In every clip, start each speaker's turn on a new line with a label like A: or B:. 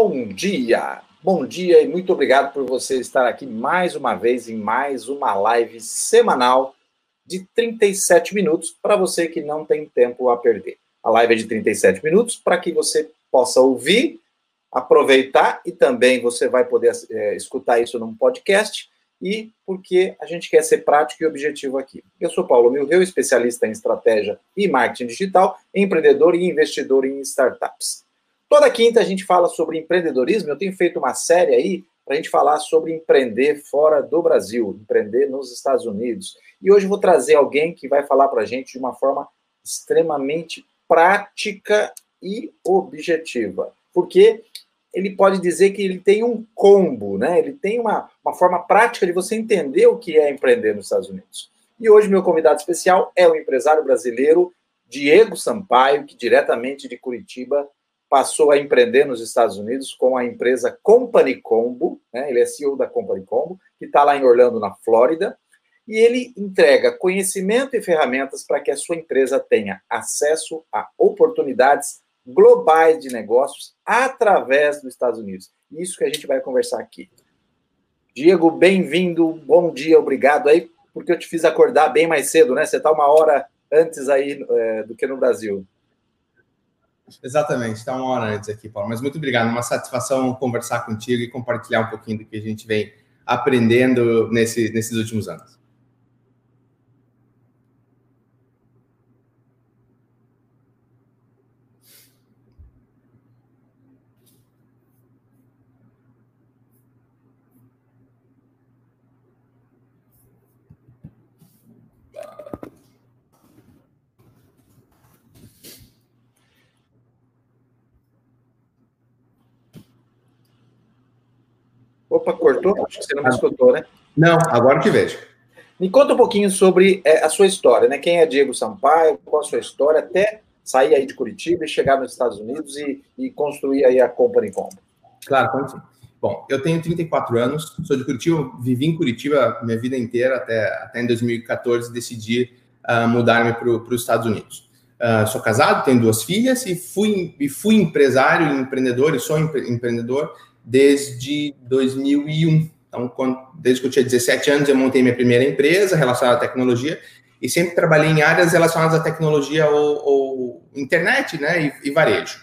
A: Bom dia, bom dia e muito obrigado por você estar aqui mais uma vez em mais uma live semanal de 37 minutos para você que não tem tempo a perder. A live é de 37 minutos para que você possa ouvir, aproveitar e também você vai poder é, escutar isso num podcast e porque a gente quer ser prático e objetivo aqui. Eu sou Paulo Milreu, especialista em estratégia e marketing digital, empreendedor e investidor em startups. Toda quinta a gente fala sobre empreendedorismo. Eu tenho feito uma série aí para a gente falar sobre empreender fora do Brasil, empreender nos Estados Unidos. E hoje eu vou trazer alguém que vai falar para a gente de uma forma extremamente prática e objetiva. Porque ele pode dizer que ele tem um combo, né? Ele tem uma, uma forma prática de você entender o que é empreender nos Estados Unidos. E hoje meu convidado especial é o empresário brasileiro Diego Sampaio, que diretamente de Curitiba passou a empreender nos Estados Unidos com a empresa Company Combo, né? ele é CEO da Company Combo, que está lá em Orlando, na Flórida, e ele entrega conhecimento e ferramentas para que a sua empresa tenha acesso a oportunidades globais de negócios através dos Estados Unidos. Isso que a gente vai conversar aqui. Diego, bem-vindo, bom dia, obrigado aí, porque eu te fiz acordar bem mais cedo, né? Você está uma hora antes aí é, do que no Brasil.
B: Exatamente, está uma hora antes aqui, Paulo. Mas muito obrigado, uma satisfação conversar contigo e compartilhar um pouquinho do que a gente vem aprendendo nesse, nesses últimos anos.
A: Opa, cortou? Acho que você não me escutou, né?
B: Não, agora te vejo.
A: Me conta um pouquinho sobre é, a sua história, né? Quem é Diego Sampaio, qual a sua história até sair aí de Curitiba e chegar nos Estados Unidos e, e construir aí a Company Combo.
B: Claro, como sim. Bom, eu tenho 34 anos, sou de Curitiba, vivi em Curitiba minha vida inteira, até, até em 2014 decidi uh, mudar-me para os Estados Unidos. Uh, sou casado, tenho duas filhas e fui, e fui empresário empreendedor, e sou empre empreendedor desde 2001. Então, quando, desde que eu tinha 17 anos, eu montei minha primeira empresa relacionada à tecnologia e sempre trabalhei em áreas relacionadas à tecnologia ou, ou internet, né, e, e varejo.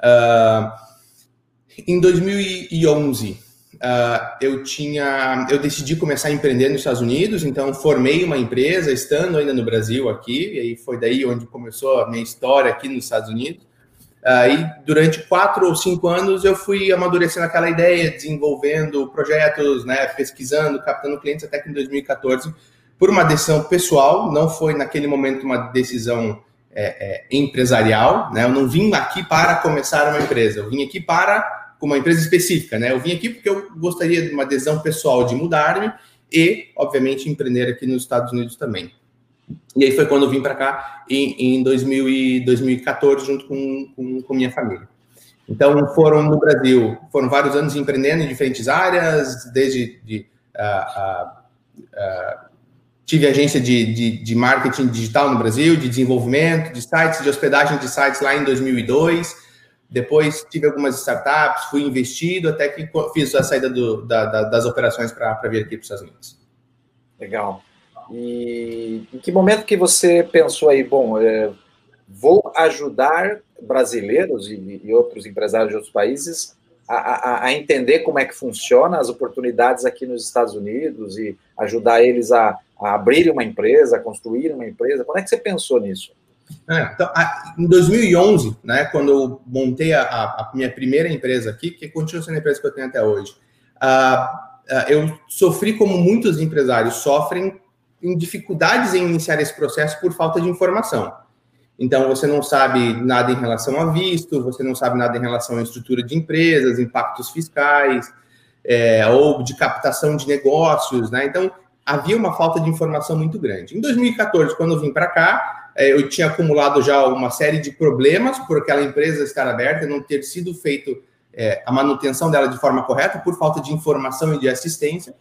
B: Uh, em 2011, uh, ah, eu tinha, eu decidi começar a empreender nos Estados Unidos, então formei uma empresa, estando ainda no Brasil aqui, e aí foi daí onde começou a minha história aqui nos Estados Unidos. Aí, durante quatro ou cinco anos, eu fui amadurecendo aquela ideia, desenvolvendo projetos, né, pesquisando, captando clientes, até que em 2014, por uma decisão pessoal, não foi naquele momento uma decisão é, é, empresarial, né, eu não vim aqui para começar uma empresa, eu vim aqui para uma empresa específica, né, eu vim aqui porque eu gostaria de uma decisão pessoal de mudar-me e, obviamente, empreender aqui nos Estados Unidos também. E aí foi quando eu vim para cá em, em 2000 e 2014, junto com, com, com, minha família. Então, foram no Brasil, foram vários anos empreendendo em diferentes áreas, desde de, uh, uh, uh, tive agência de, de, de, marketing digital no Brasil, de desenvolvimento de sites, de hospedagem de sites lá em 2002. Depois tive algumas startups, fui investido até que fiz a saída do, da, da, das operações para vir aqui para os Estados Unidos.
A: Legal. E em que momento que você pensou aí, bom, é, vou ajudar brasileiros e, e, outros empresários de outros países a, a, a, entender como é que funciona as oportunidades aqui nos Estados Unidos e ajudar eles a, a abrir uma empresa, a construir uma empresa? Quando é que você pensou nisso?
B: É, então, em 2011, né, quando eu montei a, a, minha primeira empresa aqui, que continua sendo a empresa que eu tenho até hoje, uh, uh, eu sofri como muitos empresários sofrem em dificuldades em iniciar esse processo por falta de informação. Então, você não sabe nada em relação a visto, você não sabe nada em relação à estrutura de empresas, impactos fiscais, é, ou de captação de negócios, né? Então, havia uma falta de informação muito grande. Em 2014, quando eu vim para cá, é, eu tinha acumulado já uma série de problemas por aquela empresa estar aberta, não ter sido feito é, a manutenção dela de forma correta, por falta de informação e de assistência.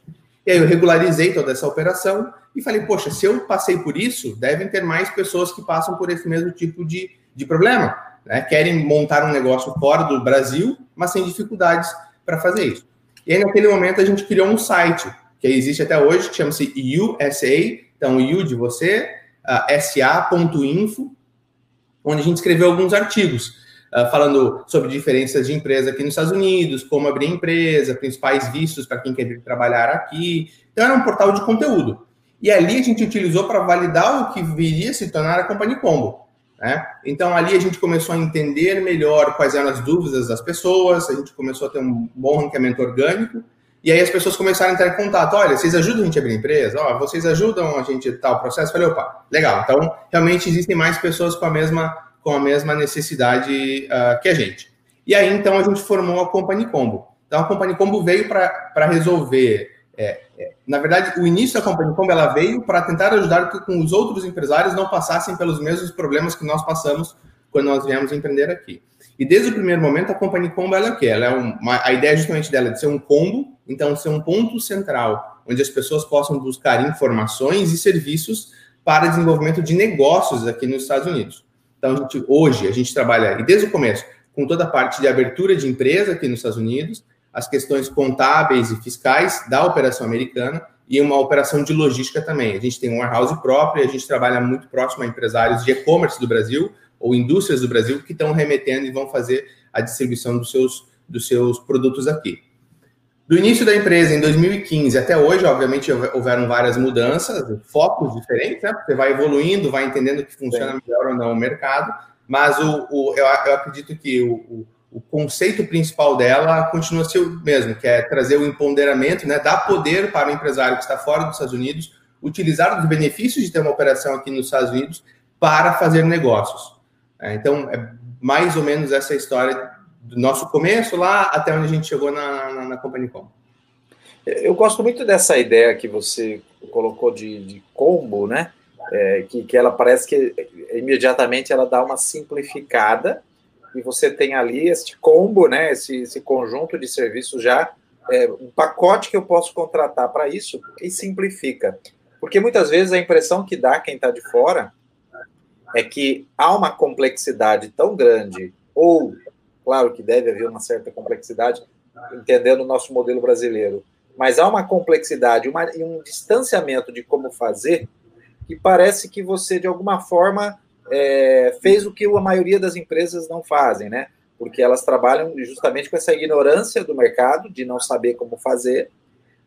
B: E aí eu regularizei toda essa operação e falei, poxa, se eu passei por isso, devem ter mais pessoas que passam por esse mesmo tipo de, de problema. né? querem montar um negócio fora do Brasil, mas sem dificuldades para fazer isso. E aí, naquele momento, a gente criou um site que existe até hoje, que chama-se USA, então U de você, uh, sa.info, onde a gente escreveu alguns artigos uh, falando sobre diferenças de empresa aqui nos Estados Unidos, como abrir empresa, principais vistos para quem quer vir trabalhar aqui. Então, era um portal de conteúdo. E ali a gente utilizou para validar o que viria a se tornar a Company Combo. Né? Então, ali a gente começou a entender melhor quais eram as dúvidas das pessoas, a gente começou a ter um bom ranqueamento orgânico, e aí as pessoas começaram a entrar em contato. Olha, vocês ajudam a gente a abrir empresa? Ó, vocês ajudam a gente a tal processo? Falei, opa, legal. Então, realmente existem mais pessoas com a mesma, com a mesma necessidade uh, que a gente. E aí, então, a gente formou a Company Combo. Então, a Company Combo veio para resolver é, é, na verdade, o início da Company Combo ela veio para tentar ajudar que com os outros empresários não passassem pelos mesmos problemas que nós passamos quando nós viemos empreender aqui. E desde o primeiro momento, a Company Combo ela é o quê? Ela é uma, a ideia justamente dela é de ser um combo, então ser um ponto central onde as pessoas possam buscar informações e serviços para desenvolvimento de negócios aqui nos Estados Unidos. Então, a gente, hoje, a gente trabalha, e desde o começo, com toda a parte de abertura de empresa aqui nos Estados Unidos, as questões contábeis e fiscais da operação americana e uma operação de logística também. A gente tem um warehouse próprio, a gente trabalha muito próximo a empresários de e-commerce do Brasil ou indústrias do Brasil que estão remetendo e vão fazer a distribuição dos seus, dos seus produtos aqui. Do início da empresa, em 2015 até hoje, obviamente, houveram várias mudanças, focos diferentes, né? Você vai evoluindo, vai entendendo que funciona melhor ou não o mercado, mas o, o eu, eu acredito que o, o o conceito principal dela continua a ser o mesmo, que é trazer o empoderamento, né, dar poder para o empresário que está fora dos Estados Unidos, utilizar os benefícios de ter uma operação aqui nos Estados Unidos para fazer negócios. É, então, é mais ou menos essa história do nosso começo lá até onde a gente chegou na, na, na Company Com.
A: Eu gosto muito dessa ideia que você colocou de, de combo, né? É, que, que ela parece que imediatamente ela dá uma simplificada e você tem ali este combo, né, esse, esse conjunto de serviços já, é, um pacote que eu posso contratar para isso e simplifica. Porque muitas vezes a impressão que dá quem está de fora é que há uma complexidade tão grande, ou, claro que deve haver uma certa complexidade, entendendo o nosso modelo brasileiro, mas há uma complexidade uma, e um distanciamento de como fazer que parece que você, de alguma forma, é, fez o que a maioria das empresas não fazem, né? Porque elas trabalham justamente com essa ignorância do mercado, de não saber como fazer,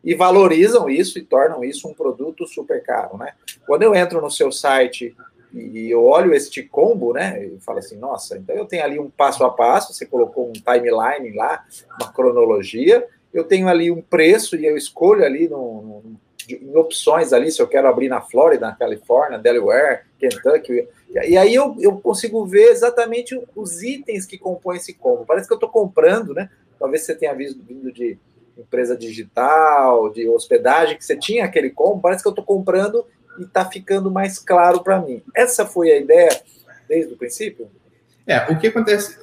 A: e valorizam isso e tornam isso um produto super caro, né? Quando eu entro no seu site e eu olho este combo, né, e falo assim, nossa, então eu tenho ali um passo a passo, você colocou um timeline lá, uma cronologia, eu tenho ali um preço e eu escolho ali no, no, em opções ali, se eu quero abrir na Flórida, na Califórnia, Delaware, Kentucky, e aí eu, eu consigo ver exatamente os itens que compõem esse combo. Parece que eu estou comprando, né? Talvez você tenha visto vindo de empresa digital, de hospedagem, que você tinha aquele combo, parece que eu estou comprando e está ficando mais claro para mim. Essa foi a ideia desde o princípio?
B: É, o que acontece.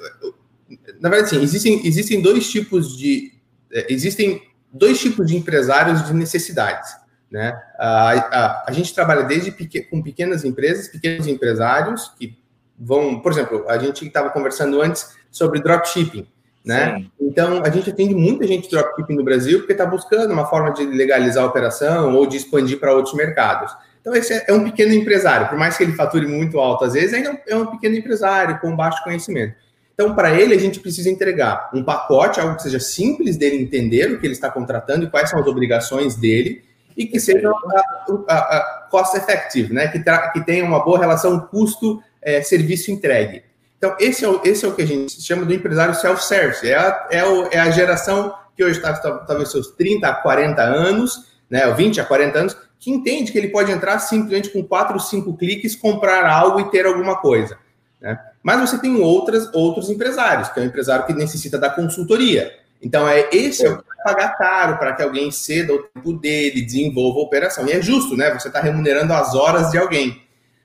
B: Na verdade, sim, existem, existem dois tipos de. É, existem dois tipos de empresários de necessidades. Né? A, a, a gente trabalha desde pequ com pequenas empresas, pequenos empresários que vão, por exemplo, a gente estava conversando antes sobre dropshipping. Né? Então, a gente atende muita gente dropshipping no Brasil porque está buscando uma forma de legalizar a operação ou de expandir para outros mercados. Então, esse é um pequeno empresário, por mais que ele fature muito alto, às vezes ainda é um pequeno empresário com baixo conhecimento. Então, para ele, a gente precisa entregar um pacote, algo que seja simples dele entender o que ele está contratando e quais são as obrigações dele, e que seja a, a, a cost effective, né? que, que tenha uma boa relação custo-serviço é, entregue. Então, esse é, o, esse é o que a gente chama do empresário self-service. É a, é, o, é a geração que hoje está talvez seus 30 a 40 anos, né, ou 20 a 40 anos, que entende que ele pode entrar simplesmente com 4 ou 5 cliques, comprar algo e ter alguma coisa. Né? Mas você tem outras, outros empresários, que é o empresário que necessita da consultoria. Então, é esse é o que vai pagar caro para que alguém ceda o tempo dele, desenvolva a operação. E é justo, né? Você está remunerando as horas de alguém.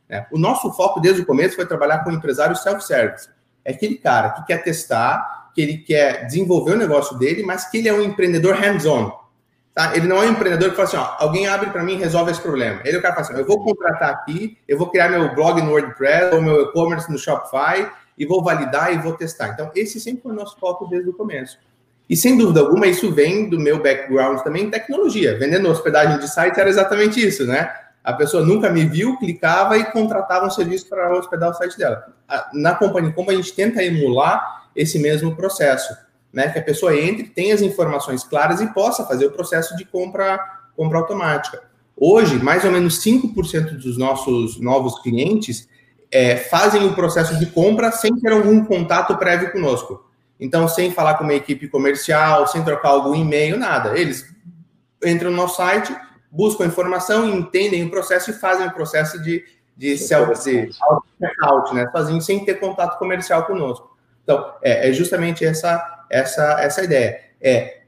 B: Né? O nosso foco desde o começo foi trabalhar com empresário self-service. É aquele cara que quer testar, que ele quer desenvolver o negócio dele, mas que ele é um empreendedor hands-on. Tá? Ele não é um empreendedor que fala assim, ó, alguém abre para mim e resolve esse problema. Ele é o cara que fala assim, eu vou contratar aqui, eu vou criar meu blog no WordPress ou meu e-commerce no Shopify e vou validar e vou testar. Então, esse sempre foi o nosso foco desde o começo. E sem dúvida alguma, isso vem do meu background também em tecnologia. Vendendo hospedagem de site era exatamente isso, né? A pessoa nunca me viu, clicava e contratava um serviço para hospedar o site dela. Na companhia, como a gente tenta emular esse mesmo processo, né? Que a pessoa entre, tenha as informações claras e possa fazer o processo de compra, compra automática. Hoje, mais ou menos 5% dos nossos novos clientes é, fazem o processo de compra sem ter algum contato prévio conosco. Então, sem falar com uma equipe comercial, sem trocar algum e-mail, nada. Eles entram no nosso site, buscam informação, entendem o processo e fazem o processo de, de self-checkout, né? Sozinho, sem ter contato comercial conosco. Então, é, é justamente essa, essa, essa ideia. É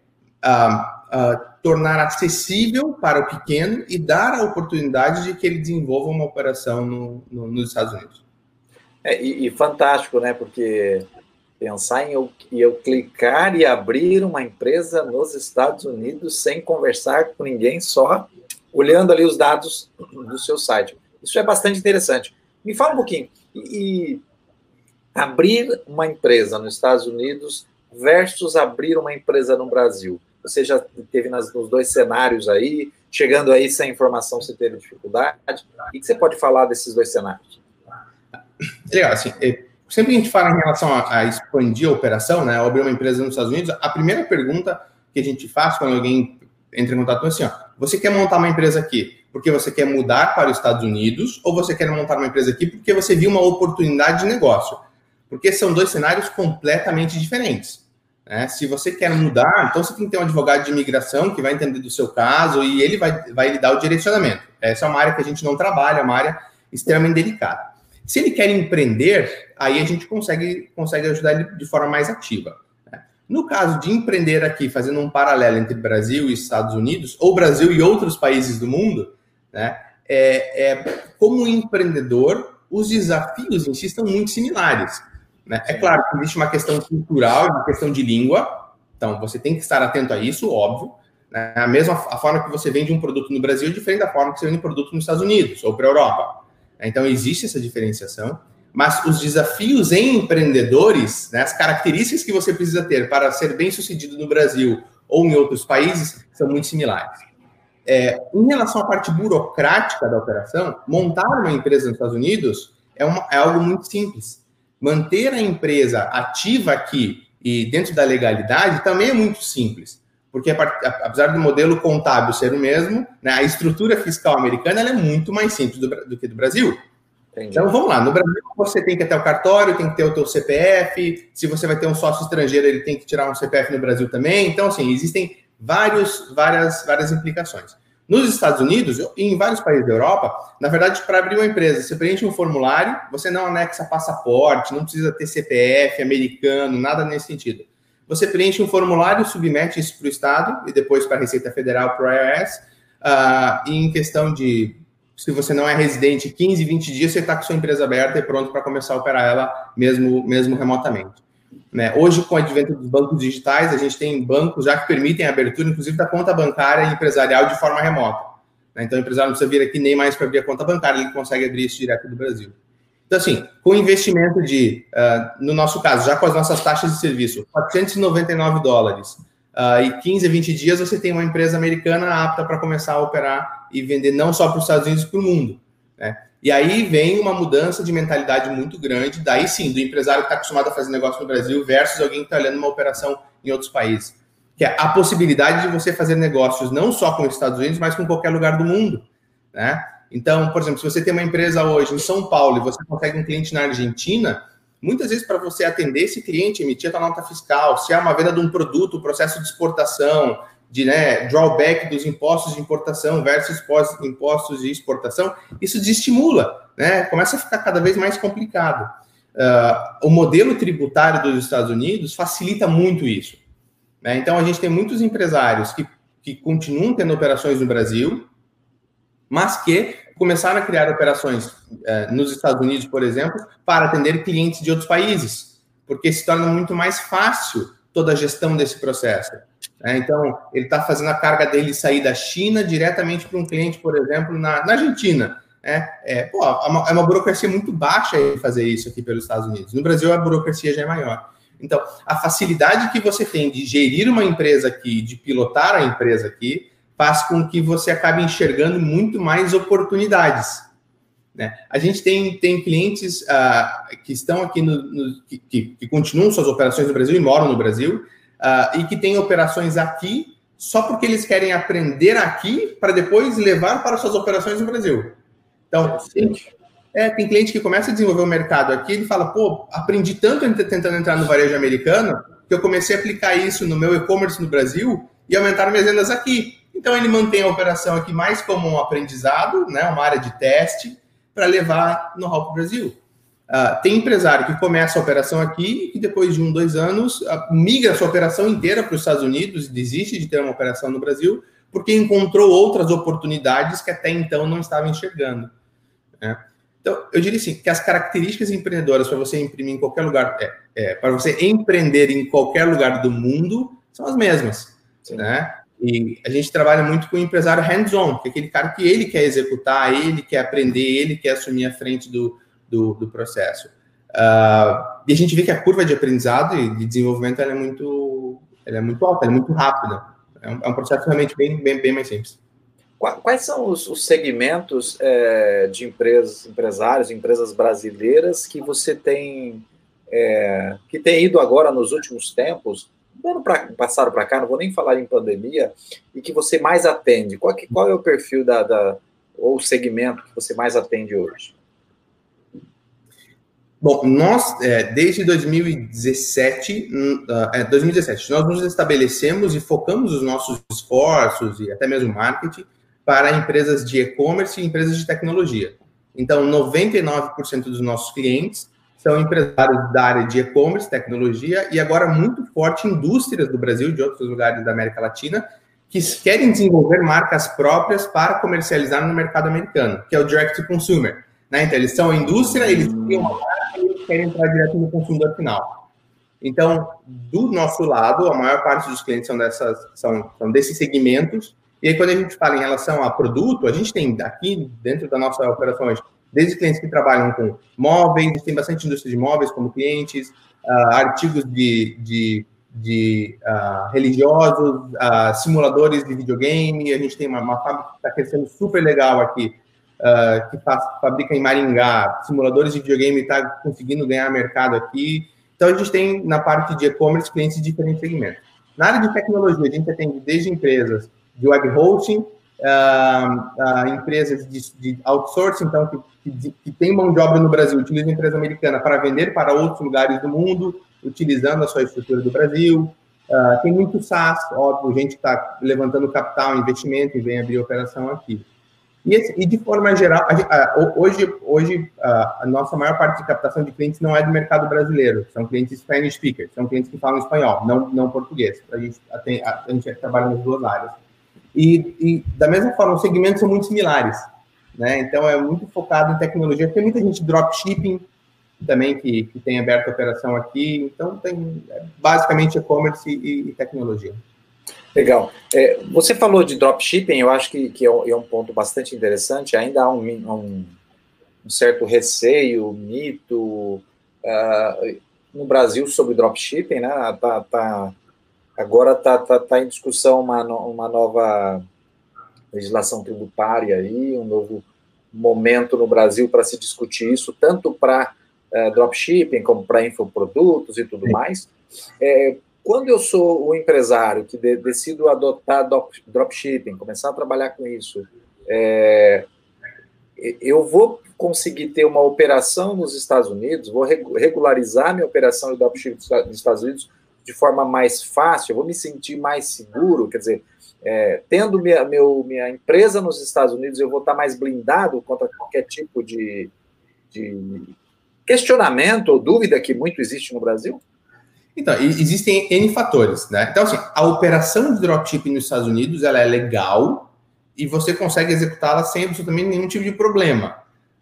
B: uh, uh, tornar acessível para o pequeno e dar a oportunidade de que ele desenvolva uma operação no, no, nos Estados Unidos.
A: É, e, e fantástico, né? Porque pensar em eu, eu clicar e abrir uma empresa nos Estados Unidos sem conversar com ninguém, só olhando ali os dados do seu site. Isso é bastante interessante. Me fala um pouquinho. E, e abrir uma empresa nos Estados Unidos versus abrir uma empresa no Brasil. Você já teve nas, nos dois cenários aí, chegando aí sem informação, você teve dificuldade. O que você pode falar desses dois cenários?
B: Legal, assim, é, sempre a gente fala em relação a, a, expandir a operação, né, abrir uma empresa nos Estados Unidos, a primeira pergunta que a gente faz quando alguém entra em contato é assim, ó, você quer montar uma empresa aqui porque você quer mudar para os Estados Unidos ou você quer montar uma empresa aqui porque você viu uma oportunidade de negócio? Porque são dois cenários completamente diferentes. Né? Se você quer mudar, então você tem que ter um advogado de imigração que vai entender do seu caso e ele vai, vai lhe dar o direcionamento. Essa é uma área que a gente não trabalha, é uma área extremamente delicada. Se ele quer empreender, aí a gente consegue, consegue ajudar ele de forma mais ativa. Né? No caso de empreender aqui, fazendo um paralelo entre Brasil e Estados Unidos, ou Brasil e outros países do mundo, né, é, é, como empreendedor, os desafios em si estão muito similares. Né? É claro que existe uma questão cultural, uma questão de língua, então você tem que estar atento a isso, óbvio. Né? A mesma a forma que você vende um produto no Brasil é diferente da forma que você vende um produto nos Estados Unidos ou para a Europa. Então existe essa diferenciação, mas os desafios em empreendedores, né, as características que você precisa ter para ser bem sucedido no Brasil ou em outros países são muito similares. É, em relação à parte burocrática da operação, montar uma empresa nos Estados Unidos é, uma, é algo muito simples manter a empresa ativa aqui e dentro da legalidade também é muito simples. Porque apesar do modelo contábil ser o mesmo, né, a estrutura fiscal americana é muito mais simples do, do que do Brasil. Entendi. Então vamos lá, no Brasil você tem que ter o cartório, tem que ter o teu CPF, se você vai ter um sócio estrangeiro, ele tem que tirar um CPF no Brasil também. Então, assim, existem vários, várias, várias implicações. Nos Estados Unidos e em vários países da Europa, na verdade, para abrir uma empresa, você preenche um formulário, você não anexa passaporte, não precisa ter CPF americano, nada nesse sentido. Você preenche um formulário, submete isso para o Estado e depois para a Receita Federal, para o IRS, uh, e em questão de, se você não é residente, 15, 20 dias, você está com sua empresa aberta e pronto para começar a operar ela mesmo, mesmo remotamente. Né? Hoje, com o advento dos bancos digitais, a gente tem bancos já que permitem a abertura, inclusive, da conta bancária empresarial de forma remota. Né? Então, o empresário não precisa vir aqui nem mais para abrir a conta bancária, ele consegue abrir isso direto do Brasil. Então, assim, com investimento de, uh, no nosso caso, já com as nossas taxas de serviço, 499 dólares uh, e 15 a 20 dias, você tem uma empresa americana apta para começar a operar e vender não só para os Estados Unidos, para o mundo. Né? E aí vem uma mudança de mentalidade muito grande, daí sim, do empresário que está acostumado a fazer negócio no Brasil versus alguém que está olhando uma operação em outros países. Que é a possibilidade de você fazer negócios não só com os Estados Unidos, mas com qualquer lugar do mundo. Né? Então, por exemplo, se você tem uma empresa hoje em São Paulo e você consegue um cliente na Argentina, muitas vezes para você atender esse cliente, emitir a nota fiscal, se é uma venda de um produto, processo de exportação, de né, drawback dos impostos de importação versus impostos de exportação, isso desestimula, né? Começa a ficar cada vez mais complicado. Uh, o modelo tributário dos Estados Unidos facilita muito isso. Né? Então, a gente tem muitos empresários que, que continuam tendo operações no Brasil, mas que começaram a criar operações uh, nos Estados Unidos, por exemplo, para atender clientes de outros países, porque se torna muito mais fácil toda a gestão desse processo. Né? Então, ele está fazendo a carga dele sair da China diretamente para um cliente, por exemplo, na, na Argentina. É, é, pô, é uma, é uma burocracia muito baixa fazer isso aqui pelos Estados Unidos. No Brasil, a burocracia já é maior. Então, a facilidade que você tem de gerir uma empresa aqui, de pilotar a empresa aqui, faz com que você acabe enxergando muito mais oportunidades. Né? A gente tem, tem clientes uh, que estão aqui, no, no que, que, continuam suas operações no Brasil e moram no Brasil, uh, e que têm operações aqui só porque eles querem aprender aqui para depois levar para suas operações no Brasil. Então, tem, é, tem cliente que começa a desenvolver o mercado aqui, ele fala, pô, aprendi tanto tentando entrar no varejo americano, que eu comecei a aplicar isso no meu e-commerce no Brasil e aumentar minhas vendas aqui. Então, ele mantém a operação aqui mais como um aprendizado, né, uma área de teste, para levar no hall para o Brasil. Uh, tem empresário que começa a operação aqui e depois de um, dois anos uh, migra a sua operação inteira para os Estados Unidos e desiste de ter uma operação no Brasil porque encontrou outras oportunidades que até então não estava enxergando. Né? Então, eu diria assim, que as características empreendedoras para você imprimir em qualquer lugar, é, é, para você empreender em qualquer lugar do mundo, são as mesmas. Né? E a gente trabalha muito com o empresário hands-on, que é aquele cara que ele quer executar, ele quer aprender, ele quer assumir a frente do, do, do processo. Uh, e a gente vê que a curva de aprendizado e de desenvolvimento é muito, é muito alta, é muito rápida. É um, é um, processo realmente bem, bem, bem mais simples.
A: Quais são os, os segmentos é, de empresas, empresários, empresas brasileiras que você tem, é, que tem ido agora nos últimos tempos pra, passaram para cá, não vou nem falar em pandemia, e que você mais atende? Qual, que, qual é o perfil da, da, ou segmento que você mais atende hoje?
B: Bom, nós, é, desde 2017, é, 2017, nós nos estabelecemos e focamos os nossos esforços e até mesmo marketing para empresas de e-commerce e empresas de tecnologia. Então, 99% dos nossos clientes são empresários da área de e-commerce, tecnologia e agora muito forte indústrias do Brasil e de outros lugares da América Latina que querem desenvolver marcas próprias para comercializar no mercado americano, que é o direct to consumer. Né? Então, eles são a indústria, eles têm uma marca e eles querem entrar direto no consumidor final. Então, do nosso lado, a maior parte dos clientes são, dessas, são, são desses segmentos. E aí, quando a gente fala em relação a produto, a gente tem aqui, dentro da nossa operação desde clientes que trabalham com móveis, tem bastante indústria de móveis como clientes, uh, artigos de, de, de uh, religiosos, uh, simuladores de videogame, a gente tem uma, uma fábrica que está crescendo super legal aqui, que faz, fabrica em Maringá, simuladores de videogame está conseguindo ganhar mercado aqui. Então, a gente tem na parte de e-commerce clientes de diferentes segmentos. Na área de tecnologia, a gente atende desde empresas de web hosting, empresas de, de outsourcing, então, que que, que tem mão de obra no Brasil, utiliza a empresa americana para vender para outros lugares do mundo, utilizando a sua estrutura do Brasil. Uh, tem muito SaaS, óbvio, gente está levantando capital, investimento e vem abrir operação aqui. E, e de forma geral, a, hoje, hoje a, a, nossa maior parte de captação de clientes não é do mercado brasileiro, são clientes Spanish speakers, são clientes que falam espanhol, não, não português. A gente, a, a gente trabalha nas duas áreas. E, e, da mesma forma, os segmentos são muito similares. Né? Então é muito focado em tecnologia. Tem muita gente dropshipping também que, que tem aberto a operação aqui. Então tem é, basicamente e-commerce e, e, tecnologia.
A: Legal. É, você falou de dropshipping, eu acho que, que é, um, é, ponto bastante interessante. Ainda há um, um, um certo receio, mito uh, no Brasil sobre dropshipping, né? Tá, tá, agora está tá, tá em discussão uma, uma nova legislação tributária aí, um novo momento no Brasil para se discutir isso, tanto para é, dropshipping como para infoprodutos e tudo mais. É, quando eu sou o empresário que de, decido adotar dropshipping, começar a trabalhar com isso, é, eu vou conseguir ter uma operação nos Estados Unidos, vou regularizar minha operação de dropshipping nos Estados Unidos de forma mais fácil, eu vou me sentir mais seguro, quer dizer, é, tendo minha, meu, minha empresa nos Estados Unidos, eu vou estar mais blindado contra qualquer tipo de, de questionamento ou dúvida que muito existe no Brasil?
B: Então, existem N fatores, né? Então, assim, a operação de dropshipping nos Estados Unidos, ela é legal e você consegue executá-la sem absolutamente nenhum tipo de problema,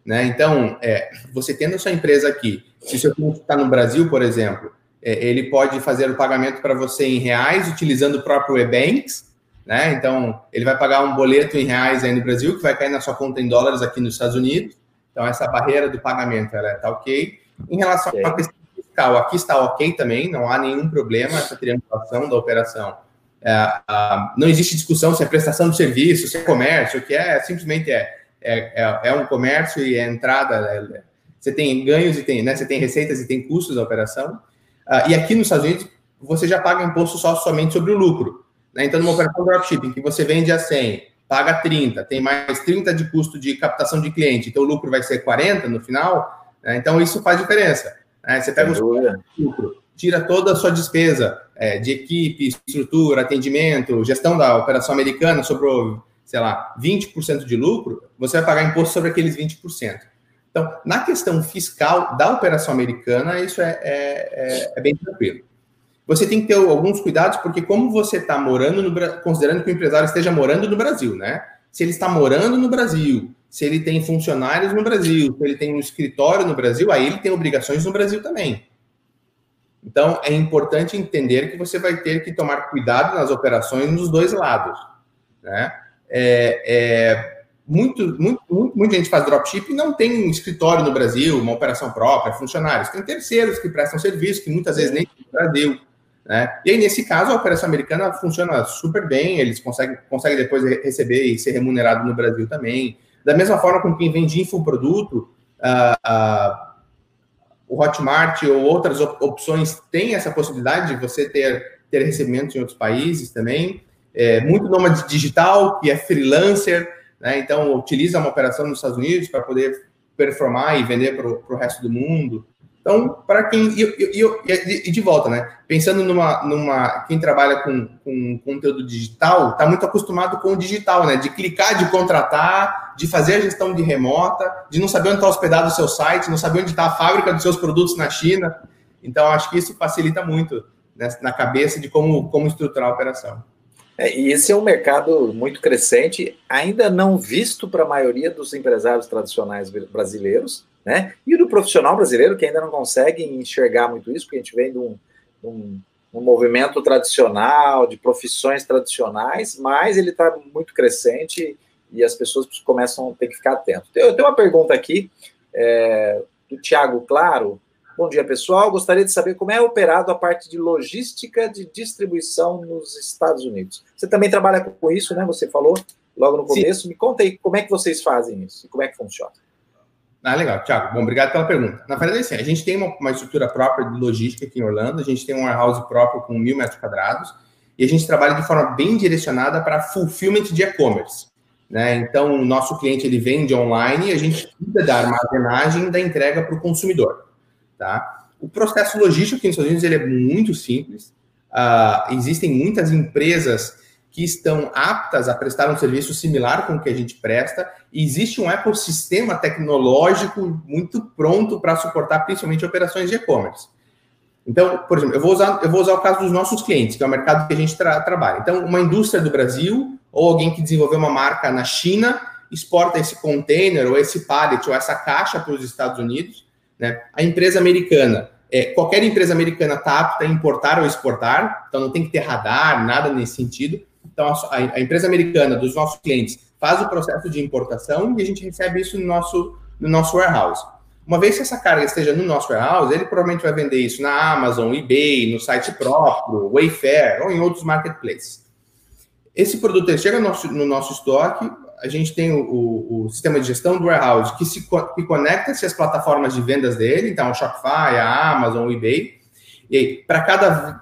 B: né? Então, é, você tendo a sua empresa aqui, se o seu cliente está no Brasil, por exemplo, ele pode fazer o pagamento para você em reais, utilizando o próprio eBanks, né? Então, ele vai pagar um boleto em reais aí no Brasil, que vai cair na sua conta em dólares aqui nos Estados Unidos. Então, essa barreira do pagamento, ela está ok. Em relação à questão fiscal, aqui está ok também, não há nenhum problema essa triangulação da operação. É, não existe discussão se é prestação de serviço, se é comércio, o que é, simplesmente é, é, é, é um comércio e é entrada, é, você tem ganhos e tem, né, você tem receitas e tem custos da operação. Uh, e aqui nos Estados Unidos, você já paga imposto só somente sobre o lucro. Né? Então, numa operação dropshipping, que você vende a 100, paga 30, tem mais 30 de custo de captação de cliente, então o lucro vai ser 40 no final, né? então isso faz diferença. Né? Você pega o lucro, tira toda a sua despesa é, de equipe, estrutura, atendimento, gestão da operação americana, sobrou, sei lá, 20% de lucro, você vai pagar imposto sobre aqueles 20%. Então, na questão fiscal da operação americana, isso é, é, é, é bem tranquilo você tem que ter alguns cuidados, porque como você está morando no considerando que o empresário esteja morando no Brasil, né? Se ele está morando no Brasil, se ele tem funcionários no Brasil, se ele tem um escritório no Brasil, aí ele tem obrigações no Brasil também. Então, é importante entender que você vai ter que tomar cuidado nas operações nos dois lados, né? É, é, muito, muito, muito, muita gente faz dropship e não tem um escritório no Brasil, uma operação própria, funcionários. Tem terceiros que prestam serviço, que muitas vezes nem no Brasil. Né? E aí, nesse caso, a operação americana funciona super bem, eles conseguem, conseguem depois receber e ser remunerado no Brasil também. Da mesma forma com quem vende infoproduto, uh, uh, o Hotmart ou outras op opções têm essa possibilidade de você ter, ter recebimentos em outros países também. É, muito nômade digital, que é freelancer, né? então utiliza uma operação nos Estados Unidos para poder performar e vender para o resto do mundo. Então, para quem. E, e, e, de volta, né? Pensando numa. numa quem trabalha com, com conteúdo digital, está muito acostumado com o digital, né? De clicar, de contratar, de fazer a gestão de remota, de não saber onde está hospedado o seu site, não saber onde está a fábrica dos seus produtos na China. Então, acho que isso facilita muito né, na cabeça de como, como estruturar a operação.
A: É, e esse é um mercado muito crescente, ainda não visto para a maioria dos empresários tradicionais brasileiros, né? E do profissional brasileiro, que ainda não consegue enxergar muito isso, porque a gente vem de um, um, um movimento tradicional, de profissões tradicionais, mas ele está muito crescente e as pessoas começam a ter que ficar atentas. Eu tenho uma pergunta aqui é, do Tiago Claro, Bom dia, pessoal. Gostaria de saber como é operado a parte de logística de distribuição nos Estados Unidos. Você também trabalha com isso, né? Você falou logo no começo. Sim. Me conta aí como é que vocês fazem isso e como é que funciona.
B: Ah, legal, Thiago. Bom, obrigado pela pergunta. Na verdade, assim, a gente tem uma, uma estrutura própria de logística aqui em Orlando, a gente tem um warehouse próprio com mil metros quadrados e a gente trabalha de forma bem direcionada para fulfillment de e-commerce. Né? Então, o nosso cliente ele vende online e a gente cuida da armazenagem da entrega para o consumidor. Tá? O processo logístico aqui nos Estados Unidos ele é muito simples. Uh, existem muitas empresas que estão aptas a prestar um serviço similar com o que a gente presta, e existe um ecossistema tecnológico muito pronto para suportar principalmente operações de e-commerce. Então, por exemplo, eu vou, usar, eu vou usar o caso dos nossos clientes, que é o mercado que a gente tra trabalha. Então, uma indústria do Brasil, ou alguém que desenvolveu uma marca na China, exporta esse container, ou esse pallet, ou essa caixa para os Estados Unidos, né? A empresa americana, é, qualquer empresa americana está apta a importar ou exportar, então não tem que ter radar, nada nesse sentido. Então, a, a, empresa americana dos nossos clientes faz o processo de importação e a gente recebe isso no nosso, no nosso warehouse. Uma vez que essa carga esteja no nosso warehouse, ele provavelmente vai vender isso na Amazon, eBay, no site próprio, Wayfair ou em outros marketplaces. Esse produto chega no nosso, no nosso estoque, a gente tem o, o, o, sistema de gestão do warehouse que se que conecta-se às plataformas de vendas dele, então o Shopify, a Amazon, o eBay. E para cada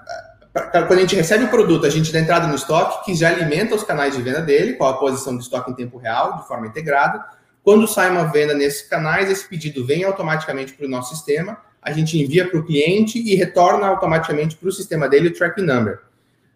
B: pra, quando a gente recebe o produto, a gente dá entrada no estoque que já alimenta os canais de venda dele, qual a posição do estoque em tempo real, de forma integrada. Quando sai uma venda nesses canais, esse pedido vem automaticamente para o nosso sistema, a gente envia para o cliente e retorna automaticamente para o sistema dele o tracking number.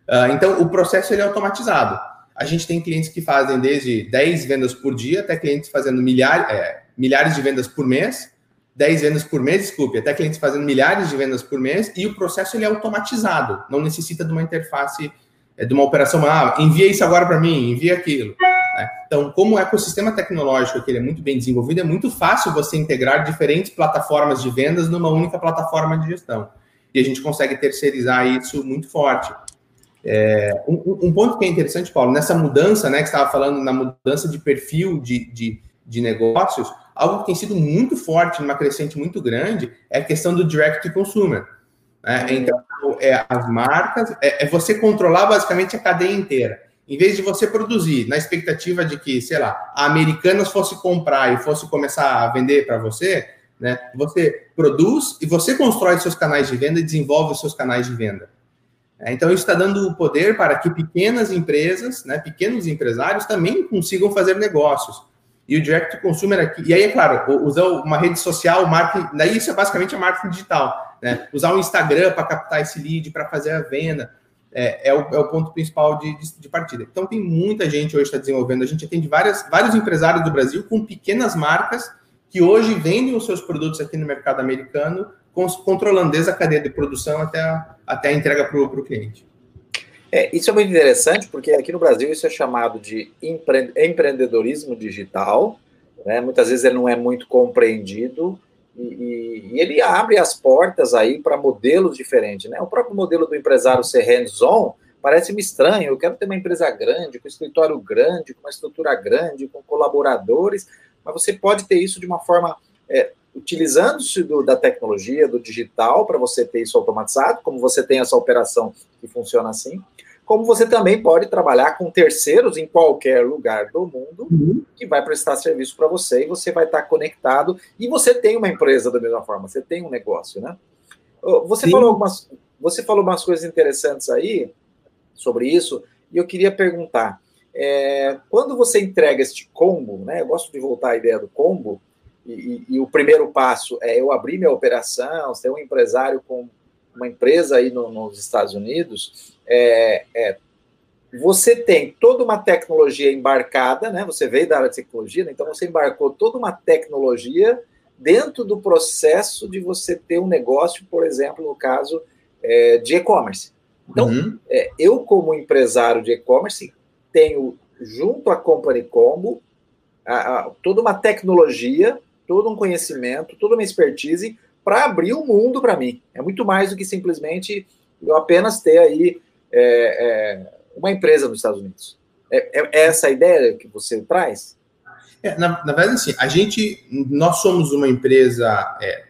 B: Uh, então, o processo ele é automatizado. A gente tem clientes que fazem desde 10 vendas por dia até clientes fazendo milhares, é, milhares de vendas por mês, 10 vendas por mês, desculpe, até clientes fazendo milhares de vendas por mês, e o processo ele é automatizado, não necessita de uma interface, é, de uma operação, ah, envia isso agora para mim, envia aquilo. Né? Então, como o ecossistema tecnológico que ele é muito bem desenvolvido, é muito fácil você integrar diferentes plataformas de vendas numa única plataforma de gestão. E a gente consegue terceirizar isso muito forte. É, um, um, ponto que é interessante, Paulo, nessa mudança, né, que estava falando, na mudança de perfil de, de, de, negócios, algo que tem sido muito forte, numa crescente muito grande, é a questão do direct to consumer. Né? Uhum. Então, é, as marcas, é, é, você controlar basicamente a cadeia inteira. Em vez de você produzir na expectativa de que, sei lá, a Americanas fosse comprar e fosse começar a vender para você, né? Você produz e você constrói seus canais de venda e desenvolve os seus canais de venda. É, então, isso está dando o poder para que pequenas empresas, né, pequenos empresários também consigam fazer negócios. E o direct to consumer aqui, e aí, é claro, usar uma rede social, marketing, daí isso é basicamente a marketing digital, né? Usar o Instagram para captar esse lead, para fazer a venda, é, é, o, é o ponto principal de, de, de, partida. Então, tem muita gente hoje está desenvolvendo, a gente atende várias, vários empresários do Brasil com pequenas marcas que hoje vendem os seus produtos aqui no mercado americano, controlando desde a cadeia de produção até a, até a entrega para o cliente.
A: É, isso é muito interessante, porque aqui no Brasil isso é chamado de empre empreendedorismo digital. Né? Muitas vezes ele não é muito compreendido e, e, ele abre as portas aí para modelos diferentes. Né? O próprio modelo do empresário ser hands-on parece-me estranho. Eu quero ter uma empresa grande, com escritório grande, com uma estrutura grande, com colaboradores, mas você pode ter isso de uma forma é, utilizando-se da tecnologia, do digital, para você ter isso automatizado, como você tem essa operação que funciona assim, como você também pode trabalhar com terceiros em qualquer lugar do mundo uhum. que vai prestar serviço para você e você vai estar conectado e você tem uma empresa da mesma forma, você tem um negócio, né? Você falou algumas, você falou umas coisas interessantes aí sobre isso e eu queria perguntar é, quando você entrega este combo, né? Eu gosto de voltar à ideia do combo, e, e, e o primeiro passo é eu abrir minha operação, ser um empresário com uma empresa aí no, nos Estados Unidos, é, é, você tem toda uma tecnologia embarcada, né? Você veio da área de tecnologia, né? então você embarcou toda uma tecnologia dentro do processo de você ter um negócio, por exemplo, no caso é, de e-commerce. Então, uhum. é, eu, como empresário de e-commerce, tenho junto à Company Combo a, a, toda uma tecnologia, todo um conhecimento, toda uma expertise para abrir o um mundo para mim. É muito mais do que simplesmente eu apenas ter aí é, é, uma empresa nos Estados Unidos. É, é, é essa a ideia que você traz?
B: É, na, na, verdade, assim, a gente, nós somos uma empresa, é,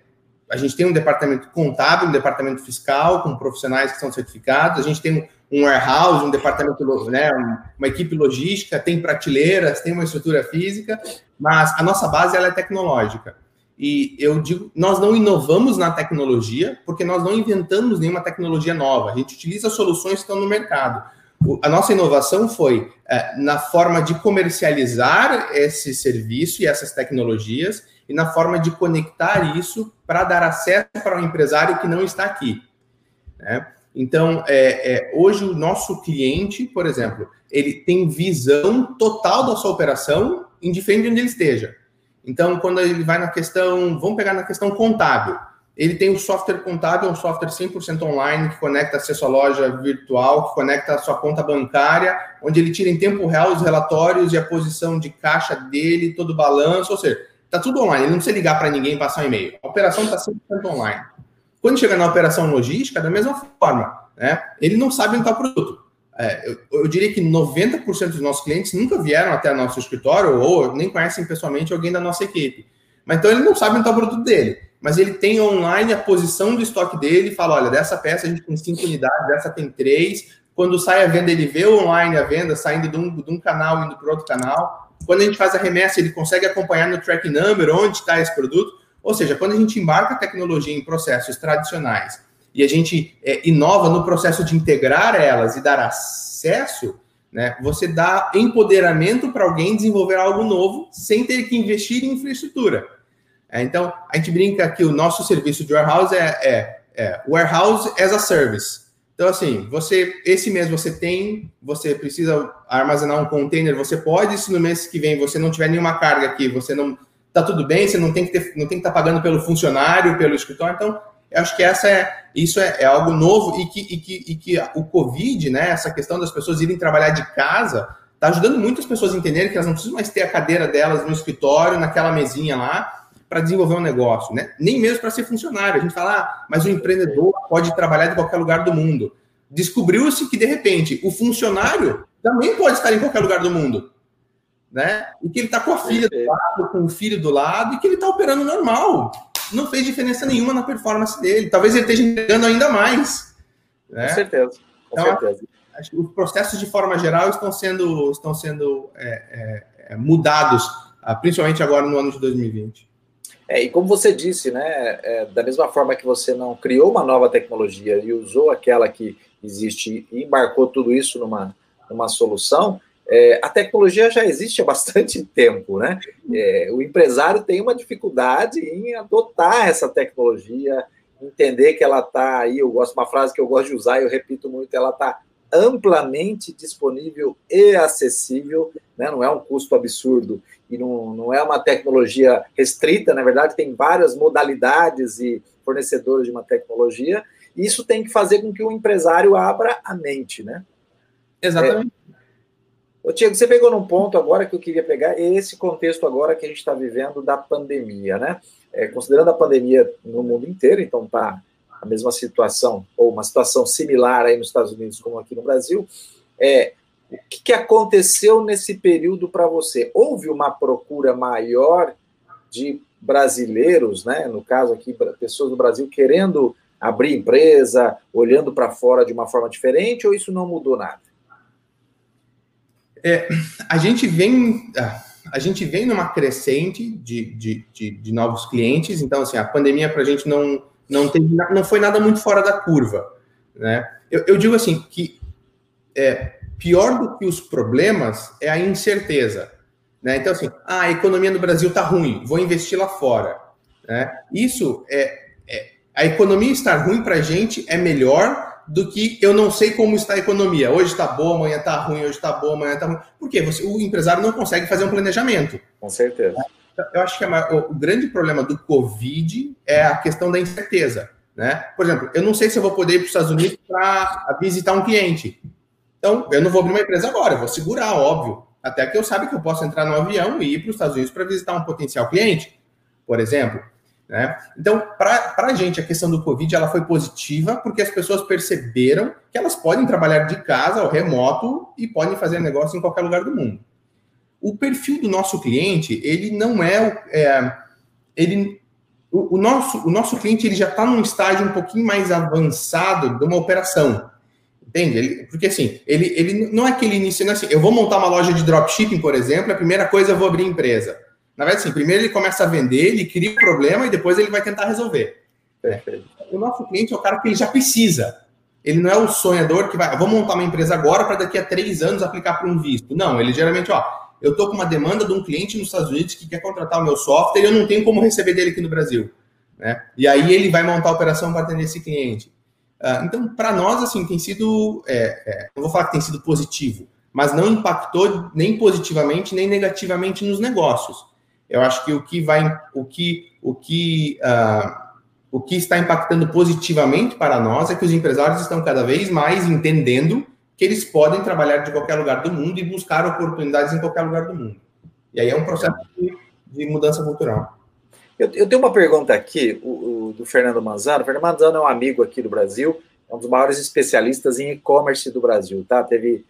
B: a gente tem um departamento contábil, um departamento fiscal, com profissionais que são certificados, a gente tem um warehouse, um departamento, né, uma equipe logística, tem prateleiras, tem uma estrutura física, mas a nossa base ela é tecnológica. E eu digo, nós não inovamos na tecnologia porque nós não inventamos nenhuma tecnologia nova. A gente utiliza soluções que estão no mercado. O, a nossa inovação foi é, na forma de comercializar esse serviço e essas tecnologias e na forma de conectar isso para dar acesso para um empresário que não está aqui. Né? Então, é, é, hoje o nosso cliente, por exemplo, ele tem visão total da sua operação, indiferente de onde ele esteja. Então, quando ele vai na questão, vamos pegar na questão contábil, ele tem o software contábil, um software 100% online que conecta a sua loja virtual, que conecta a sua conta bancária, onde ele tira em tempo real os relatórios e a posição de caixa dele, todo o balanço, ou seja, está tudo online, ele não precisa ligar para ninguém e passar um e-mail. A operação está 100% online. Quando chega na operação logística, da mesma forma, né? Ele não sabe onde está o produto. É, eu, eu, diria que 90% dos nossos clientes nunca vieram até nosso escritório ou nem conhecem pessoalmente alguém da nossa equipe. Mas então ele não sabe onde está o produto dele. Mas ele tem online a posição do estoque dele e fala: olha, dessa peça a gente tem cinco unidades, dessa tem três. Quando sai a venda, ele vê online a venda saindo de um, de um canal indo para outro canal. Quando a gente faz a remessa, ele consegue acompanhar no tracking number onde está esse produto. Ou seja, quando a gente embarca a tecnologia em processos tradicionais e a gente é, inova no processo de integrar elas e dar acesso, né, você dá empoderamento para alguém desenvolver algo novo sem ter que investir em infraestrutura. É, então, a gente brinca que o nosso serviço de warehouse é, é, é warehouse as a service. Então, assim, você esse mês você tem, você precisa armazenar um container, você pode, se no mês que vem você não tiver nenhuma carga aqui, você não tá tudo bem, você não tem que ter, não tem que estar tá pagando pelo funcionário, pelo escritório. Então, eu acho que essa é, isso é, é algo novo e que, e, que, e que o Covid, né, essa questão das pessoas irem trabalhar de casa, está ajudando muitas pessoas a entenderem que elas não precisam mais ter a cadeira delas no escritório, naquela mesinha lá, para desenvolver um negócio, né? Nem mesmo para ser funcionário. A gente fala, ah, mas o empreendedor pode trabalhar de qualquer lugar do mundo. descobriu-se que, de repente, o funcionário também pode estar em qualquer lugar do mundo. Né? E que ele está com a filha do lado, com o filho do lado, e que ele está operando normal. Não fez diferença nenhuma na performance dele. Talvez ele esteja entregando ainda mais.
A: Né? Com certeza. Com
B: então, certeza. Acho que os processos, de forma geral, estão sendo, estão sendo é, é, é mudados, ah, principalmente agora no ano de 2020.
A: É, e como você disse, né, é, da mesma forma que você não criou uma nova tecnologia e usou aquela que existe e embarcou tudo isso numa, numa solução, é, a tecnologia já existe há bastante tempo, né? É, o empresário tem uma dificuldade em adotar essa tecnologia, entender que ela está aí. Eu gosto uma frase que eu gosto de usar, eu repito muito, ela está amplamente disponível e acessível, né? não é um custo absurdo e não, não é uma tecnologia restrita, na verdade, tem várias modalidades e fornecedores de uma tecnologia, e isso tem que fazer com que o empresário abra a mente, né?
B: Exatamente. É.
A: Ô, Tiago, você pegou num ponto agora que eu queria pegar, esse contexto agora que a gente está vivendo da pandemia, né? É, considerando a pandemia no mundo inteiro, então está a mesma situação, ou uma situação similar aí nos Estados Unidos como aqui no Brasil, é, o que, que aconteceu nesse período para você? Houve uma procura maior de brasileiros, né? No caso aqui, pessoas do Brasil querendo abrir empresa, olhando para fora de uma forma diferente, ou isso não mudou nada?
B: É, a gente vem a gente vem numa crescente de, de, de, de novos clientes, então assim a pandemia para a gente não não teve, não foi nada muito fora da curva, né? Eu, eu digo assim que é, pior do que os problemas é a incerteza. Né? Então, assim, ah, a economia no Brasil está ruim, vou investir lá fora. Né? Isso é, é, A economia estar ruim para a gente é melhor do que eu não sei como está a economia. Hoje está boa, amanhã está ruim, hoje está boa, amanhã está ruim. Por quê? Você, o empresário não consegue fazer um planejamento.
A: Com certeza.
B: Eu acho que o grande problema do Covid é a questão da incerteza. Né? Por exemplo, eu não sei se eu vou poder ir para os Estados Unidos para visitar um cliente. Então, eu não vou abrir uma empresa agora, eu vou segurar, óbvio. Até que eu saiba que eu posso entrar no avião e ir para os Estados Unidos para visitar um potencial cliente, por exemplo. Né? Então, para a gente, a questão do Covid ela foi positiva porque as pessoas perceberam que elas podem trabalhar de casa ou remoto e podem fazer negócio em qualquer lugar do mundo. O perfil do nosso cliente, ele não é, é ele, o, o, nosso, o nosso cliente ele já está num estágio um pouquinho mais avançado de uma operação. Entende? Ele, porque assim, ele, ele não é aquele início, é assim, eu vou montar uma loja de dropshipping, por exemplo, a primeira coisa eu vou abrir empresa. Na verdade, assim, primeiro ele começa a vender, ele cria o um problema e depois ele vai tentar resolver. O nosso cliente é o cara que ele já precisa. Ele não é o sonhador que vai, ah, vou montar uma empresa agora para daqui a três anos aplicar para um visto. Não, ele geralmente, ó, eu estou com uma demanda de um cliente nos Estados Unidos que quer contratar o meu software e eu não tenho como receber dele aqui no Brasil. Né? E aí ele vai montar a operação para atender esse cliente. Uh, então, para nós, assim, tem sido, é, é, não vou falar que tem sido positivo, mas não impactou nem positivamente nem negativamente nos negócios. Eu acho que o que vai, o que, o que, uh, o que está impactando positivamente para nós é que os empresários estão cada vez mais entendendo que eles podem trabalhar de qualquer lugar do mundo e buscar oportunidades em qualquer lugar do mundo. E aí é um processo de, de mudança cultural.
A: Eu, eu, tenho uma pergunta aqui, o, o, do Fernando Manzano. O Fernando Manzano é um amigo aqui do Brasil, é um dos maiores especialistas em e-commerce do Brasil, tá? Teve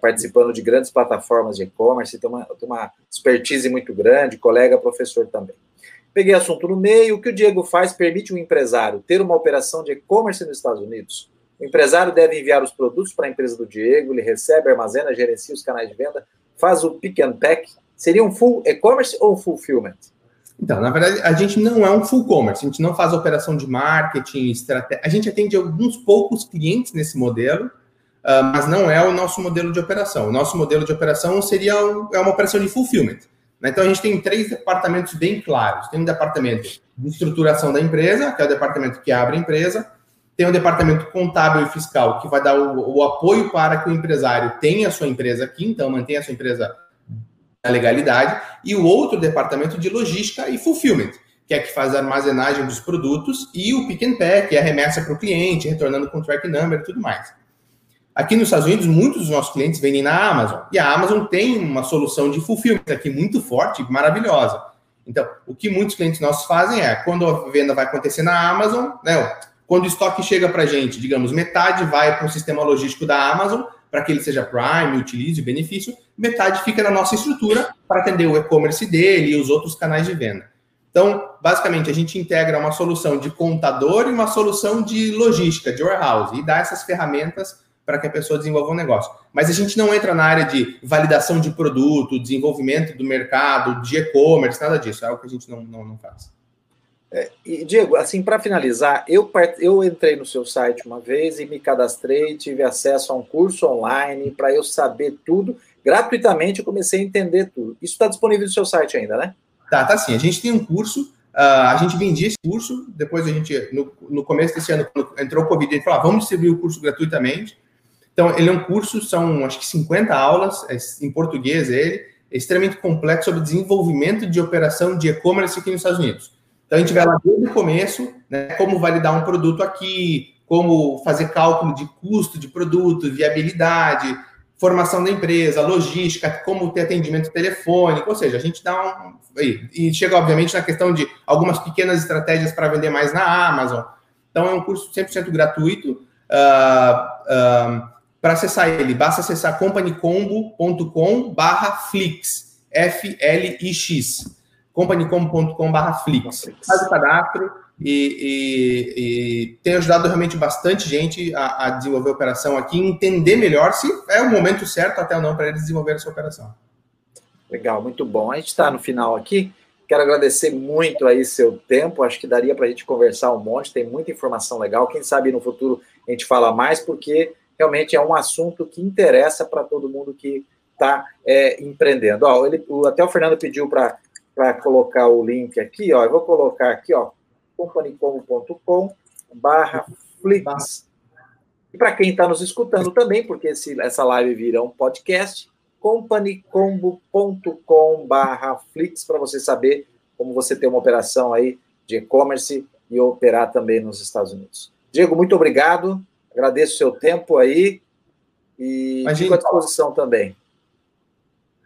A: participando de grandes plataformas de e-commerce, tem uma, tem uma expertise muito grande, colega, professor também. Peguei assunto no meio. O que o Diego faz permite um empresário ter uma operação de e-commerce nos Estados Unidos. O empresário deve enviar os produtos para a empresa do Diego, ele recebe, armazena, gerencia os canais de venda, faz o pick and pack. Seria um full e-commerce ou fulfillment?
B: Então, na verdade, a gente não é um full commerce, a gente não faz operação de marketing, estratégia. A gente atende alguns poucos clientes nesse modelo, mas não é o nosso modelo de operação. O nosso modelo de operação seria é uma operação de fulfillment. Né? Então, a gente tem três departamentos bem claros. Tem um departamento de estruturação da empresa, que é o departamento que abre a empresa. Tem o um departamento contábil e fiscal, que vai dar o, o apoio para que o empresário tenha a sua empresa aqui, então mantenha a sua empresa a legalidade, e o outro departamento de logística e fulfillment, que é que faz a armazenagem dos produtos, e o pick and pack, que é a remessa para o cliente, retornando com track number e tudo mais. Aqui nos Estados Unidos, muitos dos nossos clientes vendem na Amazon, e a Amazon tem uma solução de fulfillment aqui muito forte maravilhosa. Então, o que muitos clientes nossos fazem é, quando a venda vai acontecer na Amazon, né, quando o estoque chega para a gente, digamos, metade vai para o sistema logístico da Amazon, para que ele seja Prime, utilize o benefício, metade fica na nossa estrutura para atender o e-commerce dele e os outros canais de venda. Então, basicamente, a gente integra uma solução de contador e uma solução de logística, de warehouse, e dá essas ferramentas para que a pessoa desenvolva um negócio. Mas a gente não entra na área de validação de produto, desenvolvimento do mercado, de e-commerce, nada disso. É algo que a gente não, não, não faz.
A: É, e Diego, assim, para finalizar, eu, eu entrei no seu site uma vez e me cadastrei, tive acesso a um curso online para eu saber tudo. Gratuitamente eu comecei a entender tudo. Isso está disponível no seu site ainda, né?
B: Tá, tá sim. A gente tem um curso, uh, a gente vendia esse curso, depois a gente, no, no começo desse ano, quando entrou o Covid, a gente falou, ah, vamos distribuir o curso gratuitamente. Então, ele é um curso, são acho que 50 aulas, é, em português ele, é extremamente complexo sobre desenvolvimento de operação de e-commerce aqui nos Estados Unidos. Então, a gente vai lá desde o começo, né, como validar um produto aqui, como fazer cálculo de custo de produto, viabilidade, formação da empresa, logística, como ter atendimento telefônico, ou seja, a gente dá um. E chega, obviamente, na questão de algumas pequenas estratégias para vender mais na Amazon. Então, é um curso 100% gratuito. Uh, uh, para acessar ele, basta acessar companycombo.com barra Flix, F-L-I-X, companycombo.com barra Flix. Faz o cadastro e, e, e, tem ajudado realmente bastante gente a, a desenvolver a operação aqui, entender melhor se é o momento certo até ou não para eles desenvolver essa operação.
A: Legal, muito bom. A gente está no final aqui. Quero agradecer muito aí seu tempo. Acho que daria para a gente conversar um monte. Tem muita informação legal. Quem sabe no futuro a gente fala mais, porque realmente é um assunto que interessa para todo mundo que está é, empreendendo. Ó, ele, o, até o Fernando pediu para colocar o link aqui, ó, eu vou colocar aqui, ó, companycom.com barra Flix. E para quem está nos escutando também, porque esse, essa live vira um podcast, companycombo.com barra Flix, para você saber como você ter uma operação aí de e-commerce e operar também nos Estados Unidos. Diego, muito obrigado. Agradeço o seu tempo aí e Imagina, fico à disposição também.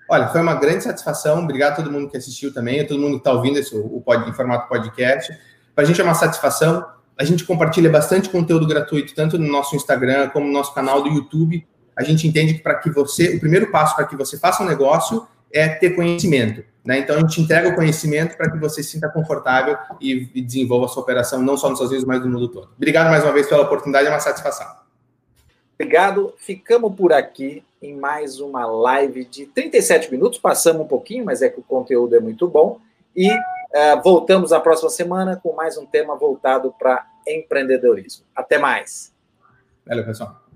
B: Olha, foi uma grande satisfação. Obrigado a todo mundo que assistiu também, a todo mundo que está ouvindo esse, o, pod, em formato podcast. Para a gente é uma satisfação. A gente compartilha bastante conteúdo gratuito, tanto no nosso Instagram como no nosso canal do YouTube. A gente entende que para que você, o primeiro passo para que você faça um negócio é ter conhecimento. Né? Então, a gente entrega o conhecimento para que você se sinta confortável e, e, desenvolva a sua operação, não só nos Estados Unidos, mas no mundo todo. Obrigado mais uma vez pela oportunidade, é uma satisfação.
A: Obrigado. Ficamos por aqui em mais uma live de 37 minutos. Passamos um pouquinho, mas é que o conteúdo é muito bom. E uh, voltamos na próxima semana com mais um tema voltado para empreendedorismo. Até mais.
B: Valeu, pessoal.